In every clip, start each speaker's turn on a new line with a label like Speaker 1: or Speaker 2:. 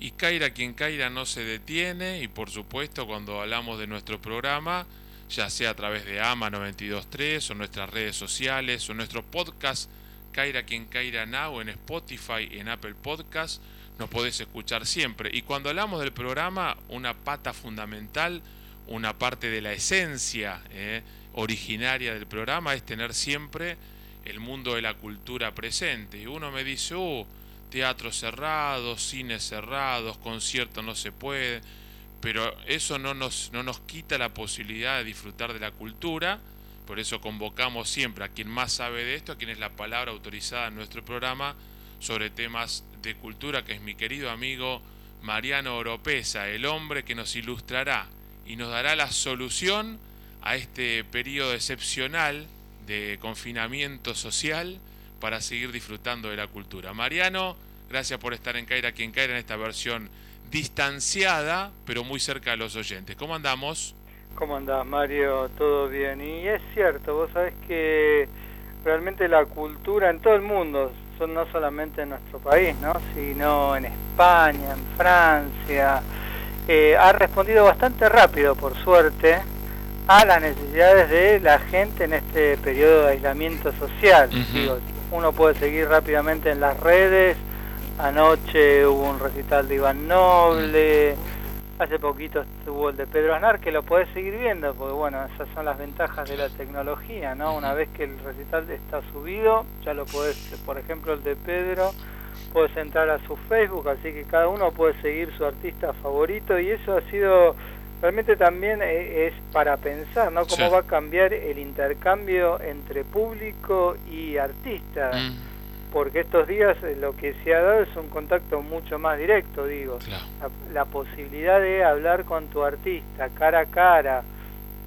Speaker 1: Y Caira quien Caira no se detiene y por supuesto cuando hablamos de nuestro programa, ya sea a través de AMA 923 o nuestras redes sociales o nuestro podcast Caira quien Caira Now en Spotify, en Apple Podcast, nos podés escuchar siempre. Y cuando hablamos del programa, una pata fundamental, una parte de la esencia eh, originaria del programa es tener siempre el mundo de la cultura presente. Y uno me dice, oh, teatros cerrados, cines cerrados, conciertos no se puede, pero eso no nos, no nos quita la posibilidad de disfrutar de la cultura. Por eso convocamos siempre a quien más sabe de esto, a quien es la palabra autorizada en nuestro programa sobre temas de cultura, que es mi querido amigo Mariano Oropesa, el hombre que nos ilustrará y nos dará la solución a este periodo excepcional de confinamiento social para seguir disfrutando de la cultura. Mariano, gracias por estar en Caira quien Caira en esta versión distanciada, pero muy cerca de los oyentes. ¿Cómo andamos?
Speaker 2: ¿Cómo andás, Mario? ¿Todo bien? Y es cierto, vos sabés que realmente la cultura en todo el mundo, son no solamente en nuestro país, ¿no? sino en España, en Francia, eh, ha respondido bastante rápido, por suerte, a las necesidades de la gente en este periodo de aislamiento social. uno puede seguir rápidamente en las redes. Anoche hubo un recital de Iván Noble. Hace poquito estuvo el de Pedro Aznar, que lo podés seguir viendo, porque bueno, esas son las ventajas de la tecnología, ¿no? Una vez que el recital está subido, ya lo podés, por ejemplo, el de Pedro, puedes entrar a su Facebook, así que cada uno puede seguir su artista favorito y eso ha sido realmente también e, es para pensar, ¿no? Cómo va a cambiar el intercambio entre público y artista. Mm. Porque estos días eh, lo que se ha dado es un contacto mucho más directo, digo. La, posibilidad de hablar con tu artista cara a cara,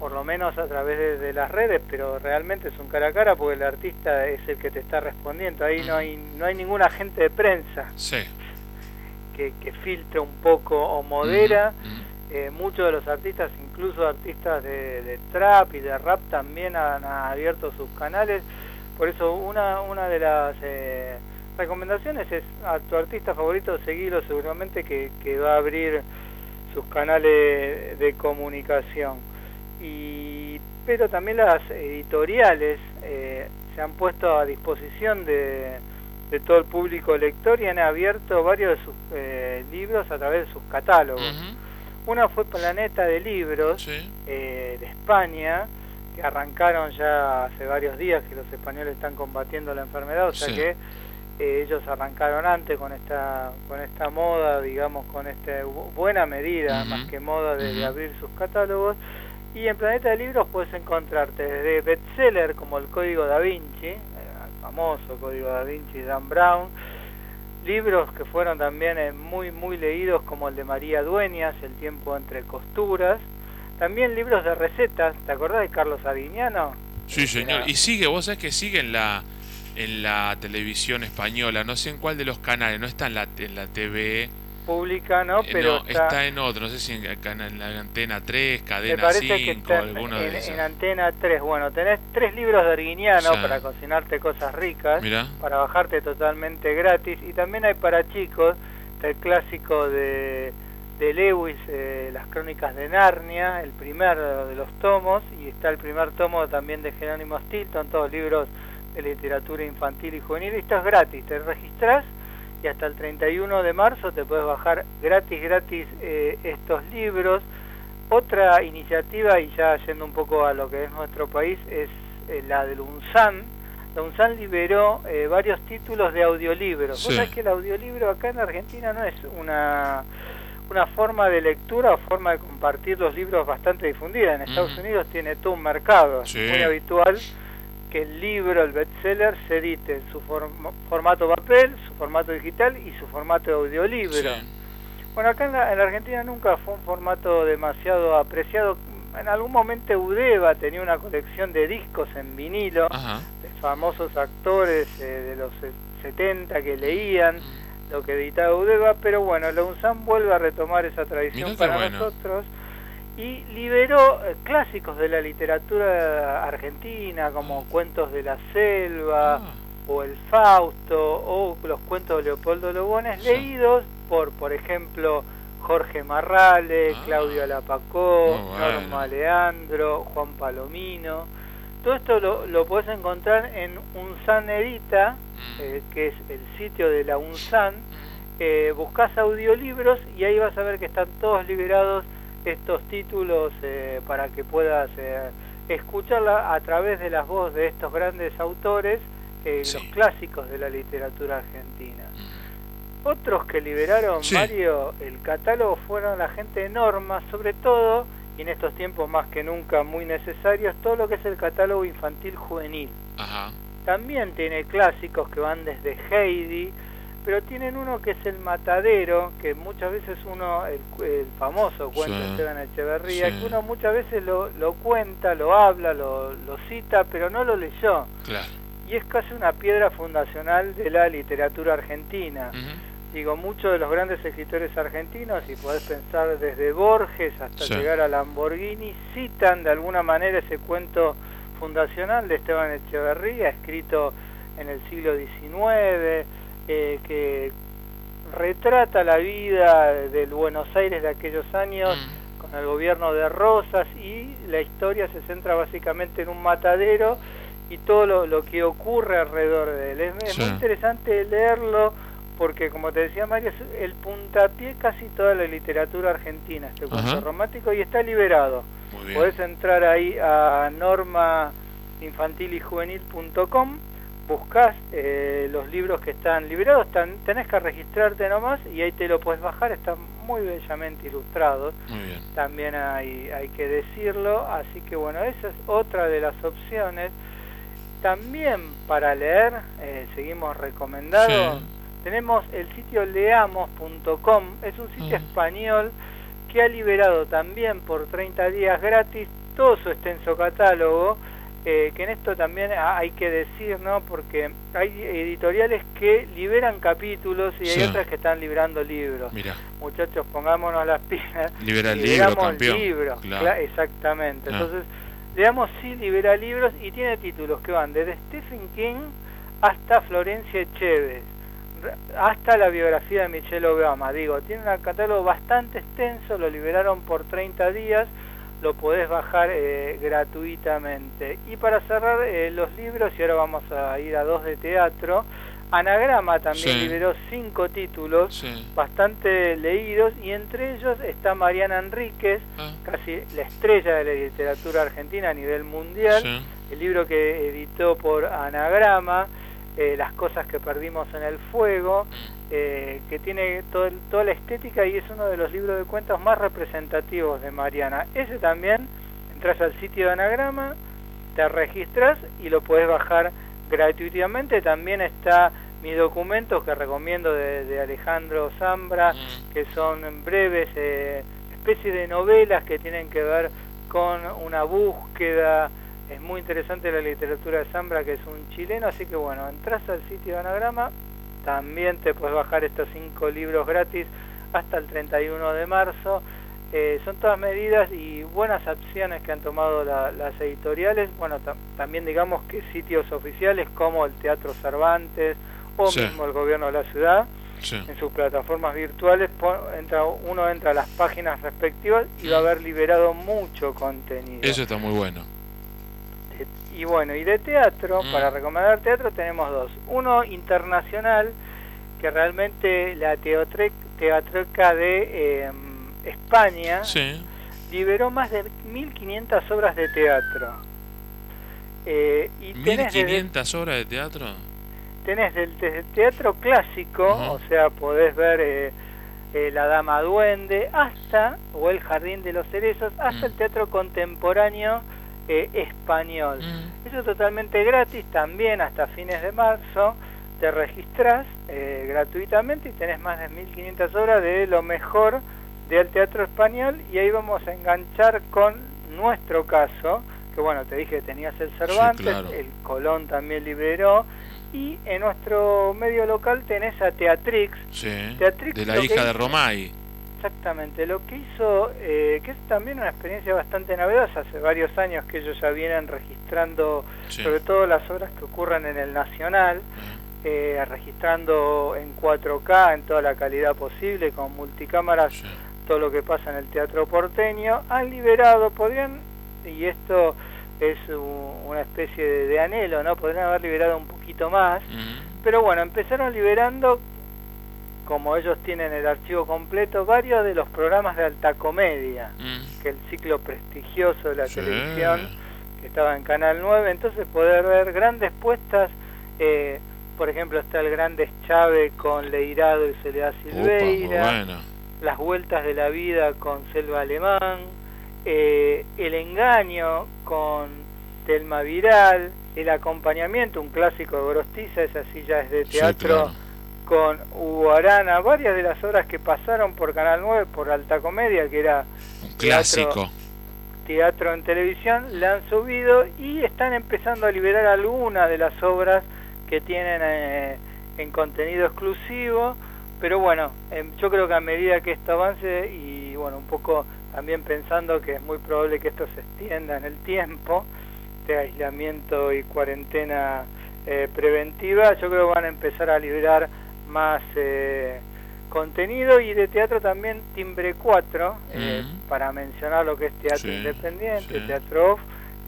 Speaker 2: por lo menos a través de, las redes, pero realmente es un cara a cara porque el artista es el que te está respondiendo. Ahí no hay no hay ningún agente de prensa que, que filtre un poco o modera. Mm, eh, muchos de los artistas, incluso artistas de, trap y de rap, también han, abierto sus canales. Por eso una, una de las eh, recomendaciones es a tu artista favorito seguirlo seguramente que, va a abrir sus canales de comunicación. Y, pero también las editoriales eh, se han puesto a disposición de, todo el público lector y han abierto varios de sus libros a través de sus catálogos. Una fue Planeta de Libros eh, de España, que arrancaron ya hace varios días que los españoles están combatiendo la enfermedad, o sea que eh, ellos arrancaron antes con esta con esta moda, digamos, con esta buena medida, más que moda, de, abrir sus catálogos. Y en Planeta de Libros puedes encontrarte desde bestseller como el Código da Vinci, eh, el famoso Código da Vinci de Dan Brown, libros que fueron también eh, muy muy leídos como el de María Dueñas, El tiempo entre costuras, también libros de recetas, ¿te acordás de Carlos Adiñano?
Speaker 1: Sí, señor, y sigue, vos sabés que sigue en la en la televisión española, no sé en cuál de los canales, no está en la en la TV
Speaker 2: pública, ¿no?
Speaker 1: Eh, Pero está, en otro, no sé si en, en la Antena 3, Cadena 5, alguno
Speaker 2: en,
Speaker 1: de esos.
Speaker 2: En Antena 3, bueno, tenés tres libros de Arguiniano para cocinarte cosas ricas, para bajarte totalmente gratis, y también hay para chicos el clásico de, de Lewis, eh, Las Crónicas de Narnia, el primer de los tomos, y está el primer tomo también de Jerónimo Stilton, todos libros de literatura infantil y juvenil, y esto es gratis, te registras y hasta el 31 de marzo te puedes bajar gratis, gratis eh, estos libros. Otra iniciativa, y ya yendo un poco a lo que es nuestro país, es eh, la del UNSAN. La UNSAN liberó eh, varios títulos de audiolibros. Vos sabés que el audiolibro acá en Argentina no es una, una forma de lectura o forma de compartir los libros bastante difundida. En Estados Unidos tiene todo un mercado, muy habitual que el libro, el bestseller, se edite en su formato papel, su formato digital y su formato de audiolibro. Bueno, acá en la, Argentina nunca fue un formato demasiado apreciado. En algún momento Udeva tenía una colección de discos en vinilo de famosos actores eh, de los 70 que leían mm. Lo que editaba Udeva, pero bueno, la UNSAM vuelve a retomar esa tradición para nosotros y liberó eh, clásicos de la literatura argentina como Cuentos de la Selva, ah. o el Fausto o los cuentos de Leopoldo Lobones leídos por, por ejemplo, Jorge Marrale, ah. Claudio Lapacó, Norma Leandro, Juan Palomino. Todo esto lo, lo podés encontrar en Unsan Edita, mm. eh, que es el sitio de la Unsan. Mm. Eh, buscas audiolibros y ahí vas a ver que están todos liberados estos títulos eh, para que puedas eh, escucharla a través de las voces de estos grandes autores, los clásicos de la literatura argentina. Otros que liberaron, Mario, el catálogo fueron la gente de Norma, sobre todo, y en estos tiempos más que nunca muy necesarios, todo lo que es el catálogo infantil juvenil. También tiene clásicos que van desde Heidi, pero tienen uno que es el matadero, que muchas veces uno, el, famoso cuento de Esteban Echeverría, que uno muchas veces lo, lo cuenta, lo habla, lo, lo cita, pero no lo leyó. Y es casi una piedra fundacional de la literatura argentina digo, muchos de los grandes escritores argentinos, y podés pensar desde Borges hasta llegar a Lamborghini, citan de alguna manera ese cuento fundacional de Esteban Echeverría, escrito en el siglo XIX, eh, que retrata la vida del Buenos Aires de aquellos años mm. con el gobierno de Rosas y la historia se centra básicamente en un matadero y todo lo, que ocurre alrededor de él. Es, muy interesante leerlo porque como te decía Mario, es el puntapié casi toda la literatura argentina, este cuento romántico, y está liberado. Podés entrar ahí a normainfantilyjuvenil.com, buscas eh, los libros que están liberados, tenés que registrarte nomás y ahí te lo puedes bajar, están muy bellamente ilustrados. También hay, hay que decirlo, así que bueno, esa es otra de las opciones. También para leer, eh, seguimos recomendando tenemos el sitio leamos.com, es un sitio español que ha liberado también por 30 días gratis todo su extenso catálogo, eh, que en esto también hay que decir, ¿no? Porque hay editoriales que liberan capítulos y hay otras que están liberando libros. Muchachos, pongámonos las pilas.
Speaker 3: Libera el libro, campeón.
Speaker 2: libros, exactamente. Ah. Entonces, leamos sí libera libros y tiene títulos que van desde Stephen King hasta Florencia Chévez hasta la biografía de Michelle Obama. Digo, tiene un catálogo bastante extenso, lo liberaron por 30 días, lo podés bajar eh, gratuitamente. Y para cerrar eh, los libros, y ahora vamos a ir a dos de teatro, Anagrama también liberó cinco títulos bastante leídos y entre ellos está Mariana Enríquez, ah. casi la estrella de la literatura argentina a nivel mundial, el libro que editó por Anagrama. Eh, las cosas que perdimos en el fuego, eh, que tiene toda la estética y es uno de los libros de cuentos más representativos de Mariana. Ese también, entras al sitio de Anagrama, te registras y lo puedes bajar gratuitamente. También está mis documentos que recomiendo de, Alejandro Zambra, que son breves, eh, especies de novelas que tienen que ver con una búsqueda, es muy interesante la literatura de Zambra, que es un chileno, así que bueno, entras al sitio de Anagrama, también te puedes bajar estos cinco libros gratis hasta el 31 de marzo. Eh, son todas medidas y buenas acciones que han tomado las editoriales. Bueno, también digamos que sitios oficiales como el Teatro Cervantes o mismo el gobierno de la ciudad, en sus plataformas virtuales, entra, uno entra a las páginas respectivas y va a haber liberado mucho contenido.
Speaker 3: Eso está muy bueno.
Speaker 2: Y bueno, y de teatro, mm. para recomendar teatro tenemos dos. Uno internacional, que realmente la Teatreca de em, España liberó más de 1500 obras de teatro.
Speaker 3: Eh, y ¿1500 obras de teatro?
Speaker 2: Tenés desde el teatro clásico, o sea, podés ver eh, eh, La Dama Duende, hasta, o El Jardín de los Cerezos, hasta mm. el teatro contemporáneo eh, español. Mm. Eso es totalmente gratis, también hasta fines de marzo te registras eh, gratuitamente y tenés más de 1500 horas de lo mejor del teatro español y ahí vamos a enganchar con nuestro caso, que bueno, te dije que tenías el Cervantes, el Colón también liberó, y en nuestro medio local tenés a Teatrix.
Speaker 3: de la hija de Romay.
Speaker 2: Exactamente, lo que hizo, eh, que es también una experiencia bastante novedosa, hace varios años que ellos ya vienen registrando sobre todo las obras que ocurren en el Nacional, eh, registrando en 4K, en toda la calidad posible, con multicámaras, todo lo que pasa en el teatro porteño, han liberado, podrían, y esto es una especie de, anhelo, ¿no? Podrían haber liberado un poquito más, pero bueno, empezaron liberando como ellos tienen el archivo completo, varios de los programas de alta comedia, mm. que el ciclo prestigioso de la televisión, que estaba en Canal 9, entonces poder ver grandes puestas, eh, por ejemplo está el Grandes Chávez con Leirado y Soledad Silveira, Las Vueltas de la Vida con Selva Alemán, eh, El Engaño con Telma Viral, El Acompañamiento, un clásico de Gorostiza, esa silla es de teatro con Hugo Arana, varias de las obras que pasaron por Canal 9, por Alta Comedia, que era
Speaker 1: un clásico.
Speaker 2: Teatro, en televisión, la han subido y están empezando a liberar algunas de las obras que tienen eh, en contenido exclusivo, pero bueno, em, yo creo que a medida que esto avance y bueno, un poco también pensando que es muy probable que esto se extienda en el tiempo de aislamiento y cuarentena eh, preventiva, yo creo que van a empezar a liberar más eh, contenido y de teatro también Timbre 4, eh, para mencionar lo que es teatro independiente, teatro off,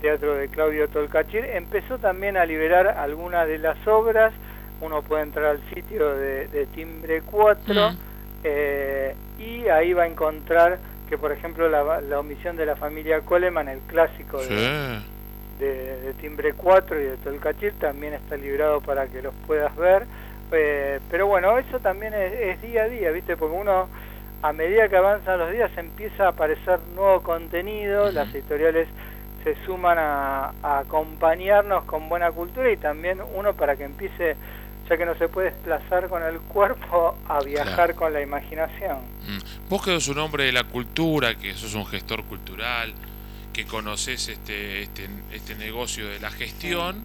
Speaker 2: teatro de Claudio Tolcachir, empezó también a liberar algunas de las obras, uno puede entrar al sitio de, Timbre 4 mm. eh, y ahí va a encontrar que por ejemplo la, omisión de la familia Coleman, el clásico de, de, Timbre 4 y de Tolcachir, también está liberado para que los puedas ver. Eh, pero bueno, eso también es, día a día, ¿viste? Porque uno, a medida que avanzan los días, empieza a aparecer nuevo contenido, las editoriales se suman a, acompañarnos con buena cultura y también uno para que empiece, ya que no se puede desplazar con el cuerpo, a viajar con la imaginación.
Speaker 1: Mm. Vos que sos un hombre de la cultura, que sos un gestor cultural, que conoces este, este, este negocio de la gestión,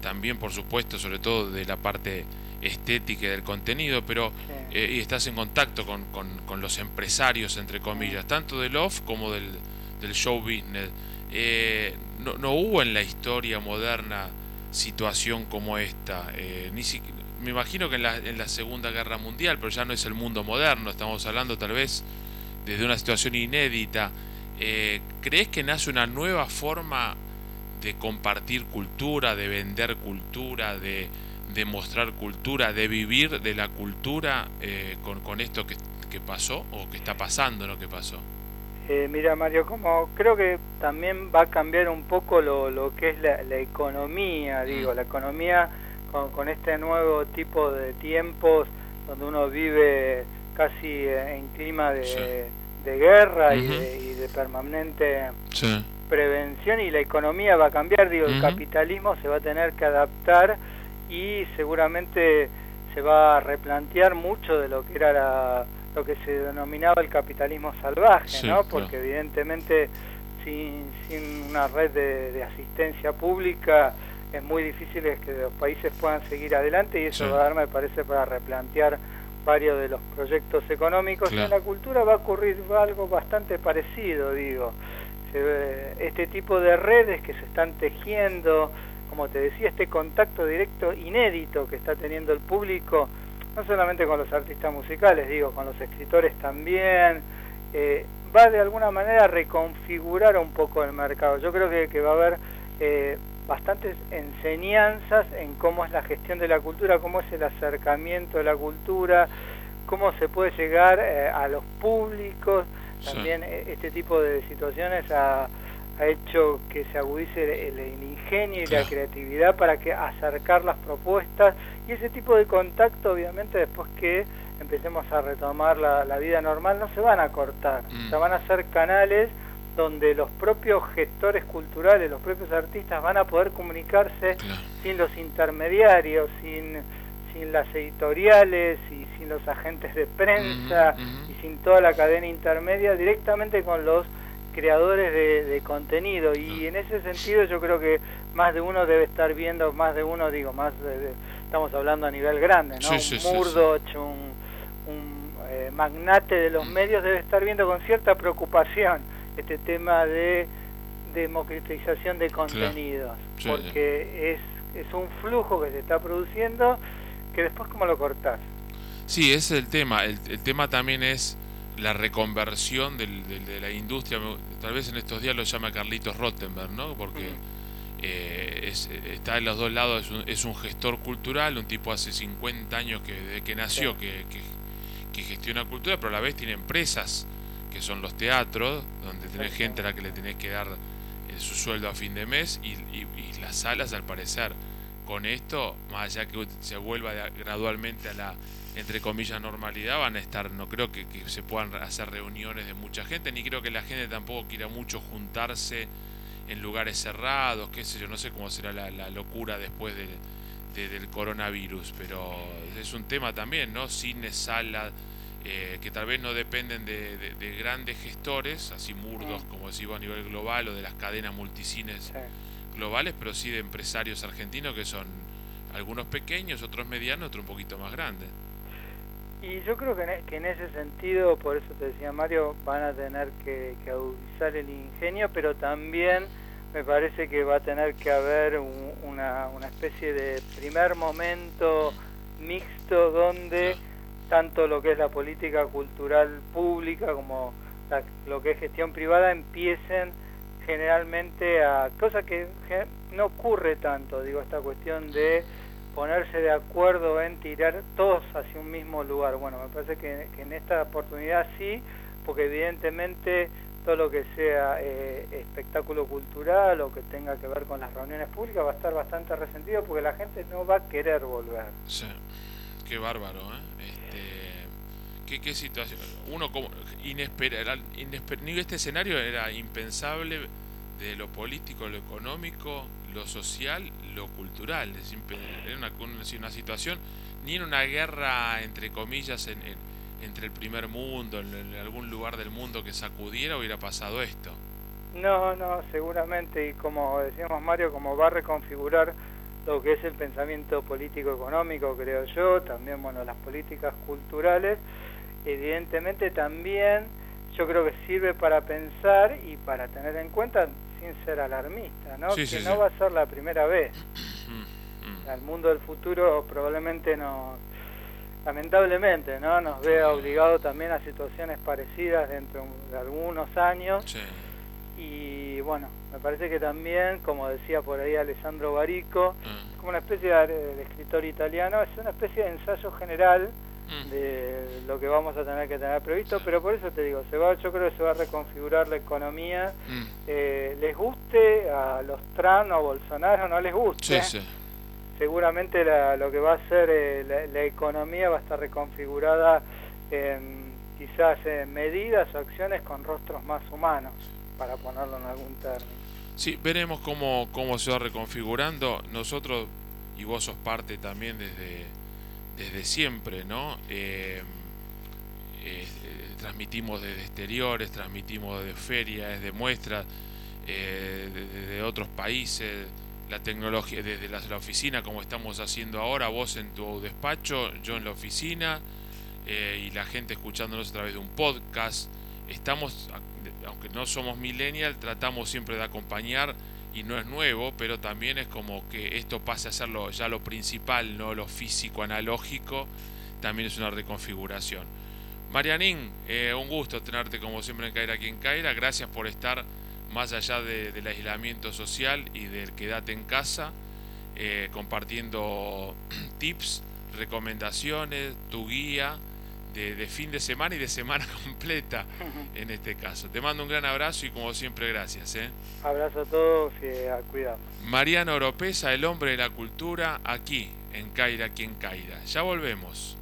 Speaker 1: también por supuesto, sobre todo de la parte estética del contenido, pero eh, y estás en contacto con, con, los empresarios, entre comillas, tanto del off como del, del show business. Eh, no, no, hubo en la historia moderna situación como esta. Eh, ni me imagino que en la, en la Segunda Guerra Mundial, pero ya no es el mundo moderno, estamos hablando tal vez desde una situación inédita. ¿Crees que nace una nueva forma de compartir cultura, de vender cultura, de, de mostrar cultura, de vivir de la cultura eh, con, con, esto que, que, pasó o que está pasando lo que pasó?
Speaker 2: Eh, mira Mario, como creo que también va a cambiar un poco lo, lo que es la, economía, digo, mm. la economía con, con, este nuevo tipo de tiempos donde uno vive casi en clima de, de guerra y, de, permanente prevención y la economía va a cambiar, digo, el capitalismo se va a tener que adaptar y seguramente se va a replantear mucho de lo que era lo que se denominaba el capitalismo salvaje, ¿no? Porque evidentemente sin, sin una red de, asistencia pública es muy difícil que los países puedan seguir adelante y eso va a dar, me parece, para replantear varios de los proyectos económicos. En la cultura va a ocurrir algo bastante parecido, digo. Este tipo de redes que se están tejiendo, como te decía, este contacto directo inédito que está teniendo el público, no solamente con los artistas musicales, digo, con los escritores también, eh, va de alguna manera a reconfigurar un poco el mercado. Yo creo que, va a haber eh, bastantes enseñanzas en cómo es la gestión de la cultura, cómo es el acercamiento de la cultura, cómo se puede llegar eh, a los públicos, también este tipo de situaciones a ha hecho que se agudice el, ingenio y la creatividad para que acercar las propuestas y ese tipo de contacto obviamente después que empecemos a retomar la, vida normal no se van a cortar, mm. se van a hacer canales donde los propios gestores culturales, los propios artistas van a poder comunicarse sin los intermediarios, sin, sin las editoriales y sin los agentes de prensa y sin toda la cadena intermedia, directamente con los creadores de, contenido y en ese sentido yo creo que más de uno debe estar viendo, más de uno digo, más estamos hablando a nivel grande, ¿no? un Murdoch, un, un eh, magnate de los mm. medios debe estar viendo con cierta preocupación este tema de democratización de contenidos, porque es, es un flujo que se está produciendo que después cómo lo cortás.
Speaker 1: Sí, ese es el tema. El, tema también es la reconversión del, de la industria. Tal vez en estos días lo llama Carlitos Rottenberg, ¿no? Porque eh, está en los dos lados, es un, gestor cultural, un tipo hace 50 años que desde que nació que, que, gestiona cultura, pero a la vez tiene empresas que son los teatros, donde tenés gente a la que le tenés que dar eh, su sueldo a fin de mes y, y las salas al parecer con esto, más allá que se vuelva gradualmente a la entre comillas normalidad, van a estar, no creo que, se puedan hacer reuniones de mucha gente, ni creo que la gente tampoco quiera mucho juntarse en lugares cerrados, qué sé yo, no sé cómo será la, locura después del coronavirus, pero es un tema también, ¿no? Cines, salas, eh, que tal vez no dependen de, grandes gestores, así murdos, como decimos a nivel global, o de las cadenas multicines globales, pero sí de empresarios argentinos que son algunos pequeños, otros medianos, otros un poquito más grandes.
Speaker 2: Y yo creo que en, e, ese sentido, por eso te decía Mario, van a tener que, que agudizar el ingenio, pero también me parece que va a tener que haber una, una especie de primer momento mixto donde tanto lo que es la política cultural pública como lo que es gestión privada empiecen generalmente a cosa que no ocurre tanto, digo, esta cuestión de ponerse de acuerdo en tirar todos hacia un mismo lugar. Bueno, me parece que, en esta oportunidad sí, porque evidentemente todo lo que sea eh, espectáculo cultural o que tenga que ver con las reuniones públicas va a estar bastante resentido porque la gente no va a querer volver.
Speaker 1: Sí, qué bárbaro, ¿eh? ¿Qué, situación? Uno como inesperado, este escenario era impensable de lo político, lo económico, lo social, lo cultural. Es una, una, situación, ni en una guerra, entre comillas, en, entre el primer mundo, en, algún lugar del mundo que sacudiera, hubiera pasado esto.
Speaker 2: No, no, seguramente, y como decíamos Mario, como va a reconfigurar lo que es el pensamiento político económico, creo yo, también, bueno, las políticas culturales, evidentemente también yo creo que sirve para pensar y para tener en cuenta, sin ser alarmista, ¿no? que no va a ser la primera vez. Mm, mm. El mundo del futuro probablemente no, lamentablemente, ¿no? Nos vea obligado también a situaciones parecidas dentro de algunos años. Y bueno, me parece que también, como decía por ahí Alessandro Barico, mm. como una especie de escritor italiano, es una especie de ensayo general. De lo que vamos a tener que tener previsto, pero por eso te digo, se va, yo creo que se va a reconfigurar la economía, mm. eh, les guste a los Trump o Bolsonaro, no les guste. Seguramente lo que va a ser eh, la, economía va a estar reconfigurada en quizás en medidas o acciones con rostros más humanos, para ponerlo en algún término.
Speaker 1: Sí, veremos cómo, cómo se va reconfigurando. Nosotros, y vos sos parte también desde desde siempre, ¿no? Eh, eh, transmitimos desde exteriores, transmitimos desde ferias, desde muestras, eh, desde otros países, la tecnología, desde la, oficina, como estamos haciendo ahora, vos en tu despacho, yo en la oficina, y la gente escuchándonos a través de un podcast. Estamos, aunque no somos millennial, tratamos siempre de acompañar y no es nuevo, pero también es como que esto pase a ser ya lo principal, no lo físico analógico, también es una reconfiguración. Marianín, eh, un gusto tenerte como siempre en Caira aquí en Caira, gracias por estar más allá del aislamiento social y del quédate en casa, eh, compartiendo tips, recomendaciones, tu guía de, fin de semana y de semana completa en este caso. Te mando un gran abrazo y como siempre gracias. ¿eh?
Speaker 2: Abrazo a todos y a cuidar.
Speaker 1: Mariano Oropesa, el hombre de la cultura, aquí en Caira, aquí en Caira. Ya volvemos.